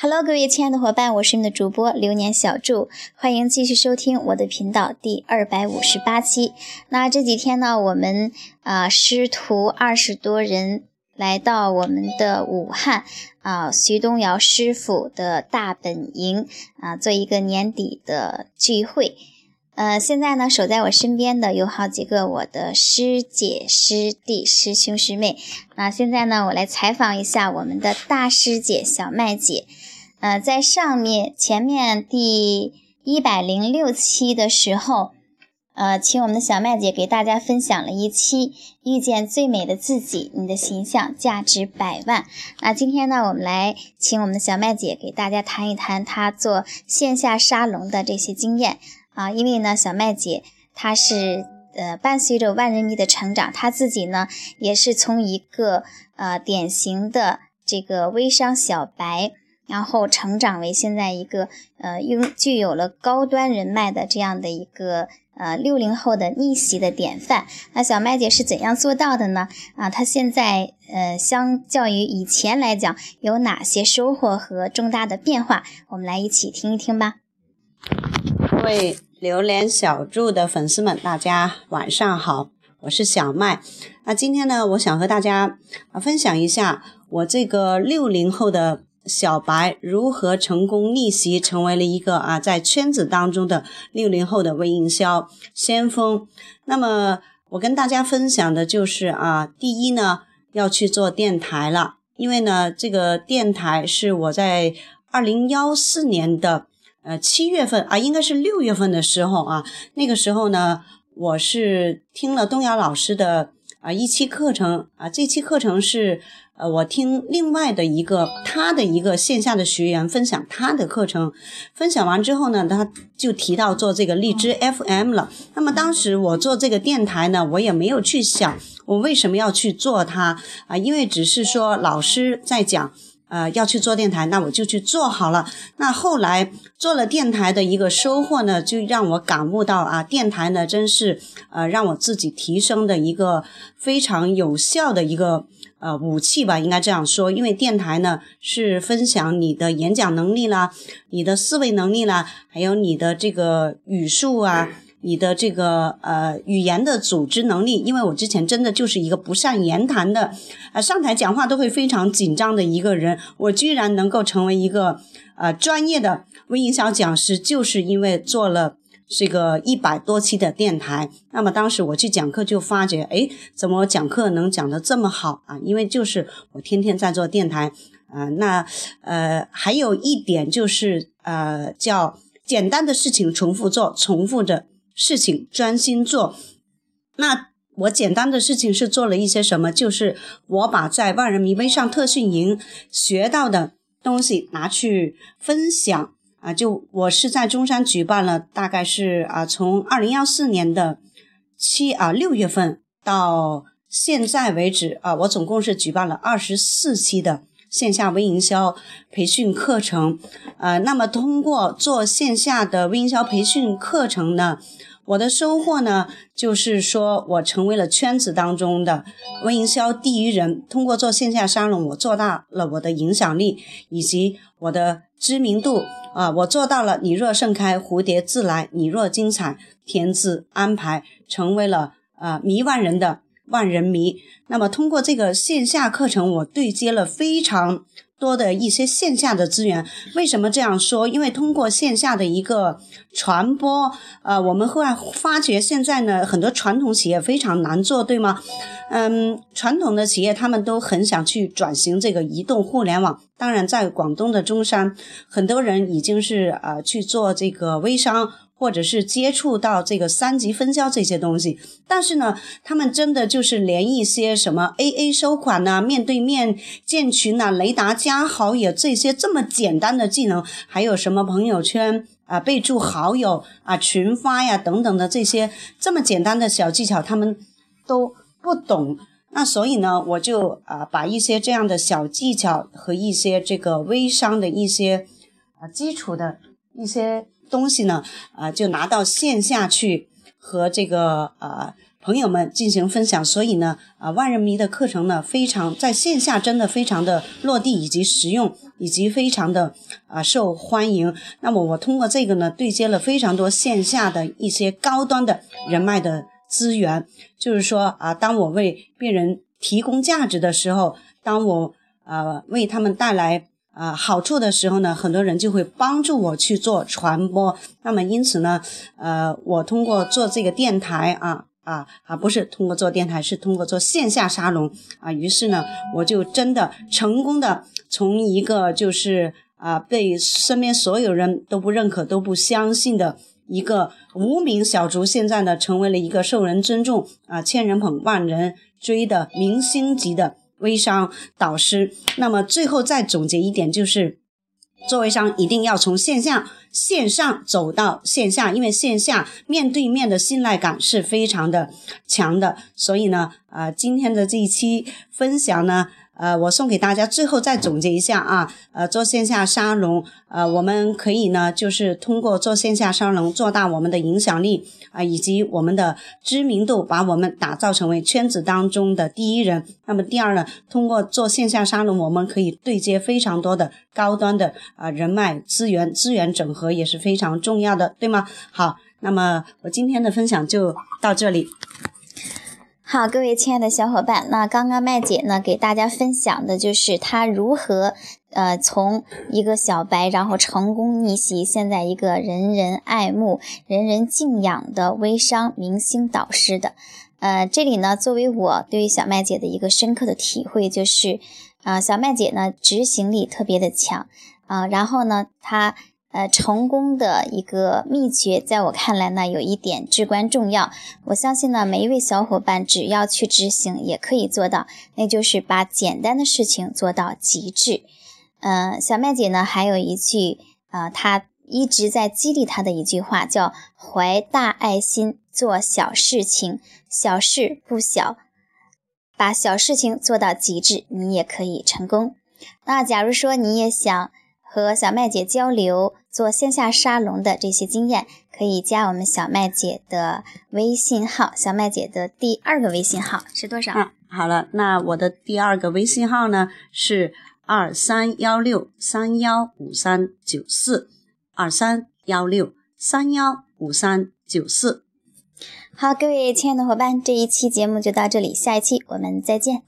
Hello，各位亲爱的伙伴，我是你们的主播流年小祝，欢迎继续收听我的频道第二百五十八期。那这几天呢，我们啊师徒二十多人来到我们的武汉啊徐东尧师傅的大本营啊，做一个年底的聚会。呃，现在呢，守在我身边的有好几个我的师姐、师弟、师兄、师妹。那现在呢，我来采访一下我们的大师姐小麦姐。呃，在上面前面第一百零六期的时候，呃，请我们的小麦姐给大家分享了一期遇见最美的自己，你的形象价值百万。那今天呢，我们来请我们的小麦姐给大家谈一谈她做线下沙龙的这些经验。啊，因为呢，小麦姐她是呃伴随着万人迷的成长，她自己呢也是从一个呃典型的这个微商小白，然后成长为现在一个呃拥具有了高端人脉的这样的一个呃六零后的逆袭的典范。那小麦姐是怎样做到的呢？啊，她现在呃相较于以前来讲，有哪些收获和重大的变化？我们来一起听一听吧。各位。榴莲小筑的粉丝们，大家晚上好，我是小麦。那今天呢，我想和大家啊分享一下我这个六零后的小白如何成功逆袭，成为了一个啊在圈子当中的六零后的微营销先锋。那么我跟大家分享的就是啊，第一呢要去做电台了，因为呢这个电台是我在二零幺四年的。呃，七月份啊，应该是六月份的时候啊，那个时候呢，我是听了东阳老师的啊一期课程啊，这期课程是呃我听另外的一个他的一个线下的学员分享他的课程，分享完之后呢，他就提到做这个荔枝 FM 了。那么当时我做这个电台呢，我也没有去想我为什么要去做它啊，因为只是说老师在讲。呃，要去做电台，那我就去做好了。那后来做了电台的一个收获呢，就让我感悟到啊，电台呢真是呃让我自己提升的一个非常有效的一个呃武器吧，应该这样说。因为电台呢是分享你的演讲能力啦，你的思维能力啦，还有你的这个语速啊。你的这个呃语言的组织能力，因为我之前真的就是一个不善言谈的，呃上台讲话都会非常紧张的一个人，我居然能够成为一个呃专业的微营销讲师，就是因为做了这个一百多期的电台。那么当时我去讲课就发觉，哎，怎么讲课能讲得这么好啊？因为就是我天天在做电台啊。那呃还有一点就是呃叫简单的事情重复做，重复着。事情专心做，那我简单的事情是做了一些什么？就是我把在万人迷微上特训营学到的东西拿去分享啊！就我是在中山举办了，大概是啊，从二零幺四年的七啊六月份到现在为止啊，我总共是举办了二十四期的线下微营销培训课程。呃，那么通过做线下的微营销培训课程呢？我的收获呢，就是说我成为了圈子当中的微营销第一人。通过做线下沙龙，我做大了我的影响力以及我的知名度啊，我做到了。你若盛开，蝴蝶自来；你若精彩，天自安排。成为了啊迷万人的万人迷。那么通过这个线下课程，我对接了非常。多的一些线下的资源，为什么这样说？因为通过线下的一个传播，呃，我们会发觉现在呢，很多传统企业非常难做，对吗？嗯，传统的企业他们都很想去转型这个移动互联网。当然，在广东的中山，很多人已经是呃去做这个微商。或者是接触到这个三级分销这些东西，但是呢，他们真的就是连一些什么 AA 收款呐、面对面建群呐、雷达加好友这些这么简单的技能，还有什么朋友圈啊备注好友啊群发呀等等的这些这么简单的小技巧，他们都不懂。那所以呢，我就啊把一些这样的小技巧和一些这个微商的一些啊基础的一些。东西呢，啊，就拿到线下去和这个呃朋友们进行分享，所以呢，啊，万人迷的课程呢，非常在线下真的非常的落地以及实用，以及非常的啊受欢迎。那么我通过这个呢，对接了非常多线下的一些高端的人脉的资源，就是说啊，当我为病人提供价值的时候，当我呃为他们带来。啊，好处的时候呢，很多人就会帮助我去做传播。那么因此呢，呃，我通过做这个电台啊啊啊，不是通过做电台，是通过做线下沙龙啊。于是呢，我就真的成功的从一个就是啊被身边所有人都不认可、都不相信的一个无名小卒，现在呢成为了一个受人尊重啊、千人捧、万人追的明星级的。微商导师，那么最后再总结一点，就是做微商一定要从线下线上走到线下，因为线下面对面的信赖感是非常的强的。所以呢，啊，今天的这一期分享呢。呃，我送给大家，最后再总结一下啊，呃，做线下沙龙，呃，我们可以呢，就是通过做线下沙龙做大我们的影响力啊，以及我们的知名度，把我们打造成为圈子当中的第一人。那么第二呢，通过做线下沙龙，我们可以对接非常多的高端的啊人脉资源，资源整合也是非常重要的，对吗？好，那么我今天的分享就到这里。好，各位亲爱的小伙伴，那刚刚麦姐呢给大家分享的就是她如何呃从一个小白，然后成功逆袭，现在一个人人爱慕、人人敬仰的微商明星导师的。呃，这里呢，作为我对于小麦姐的一个深刻的体会就是，啊，小麦姐呢执行力特别的强啊，然后呢她。呃，成功的一个秘诀，在我看来呢，有一点至关重要。我相信呢，每一位小伙伴只要去执行，也可以做到，那就是把简单的事情做到极致。嗯，小麦姐呢，还有一句呃，她一直在激励她的一句话，叫“怀大爱心，做小事情，小事不小，把小事情做到极致，你也可以成功。”那假如说你也想，和小麦姐交流做线下沙龙的这些经验，可以加我们小麦姐的微信号。小麦姐的第二个微信号是多少？嗯，好了，那我的第二个微信号呢是二三幺六三幺五三九四，二三幺六三幺五三九四。好，各位亲爱的伙伴，这一期节目就到这里，下一期我们再见。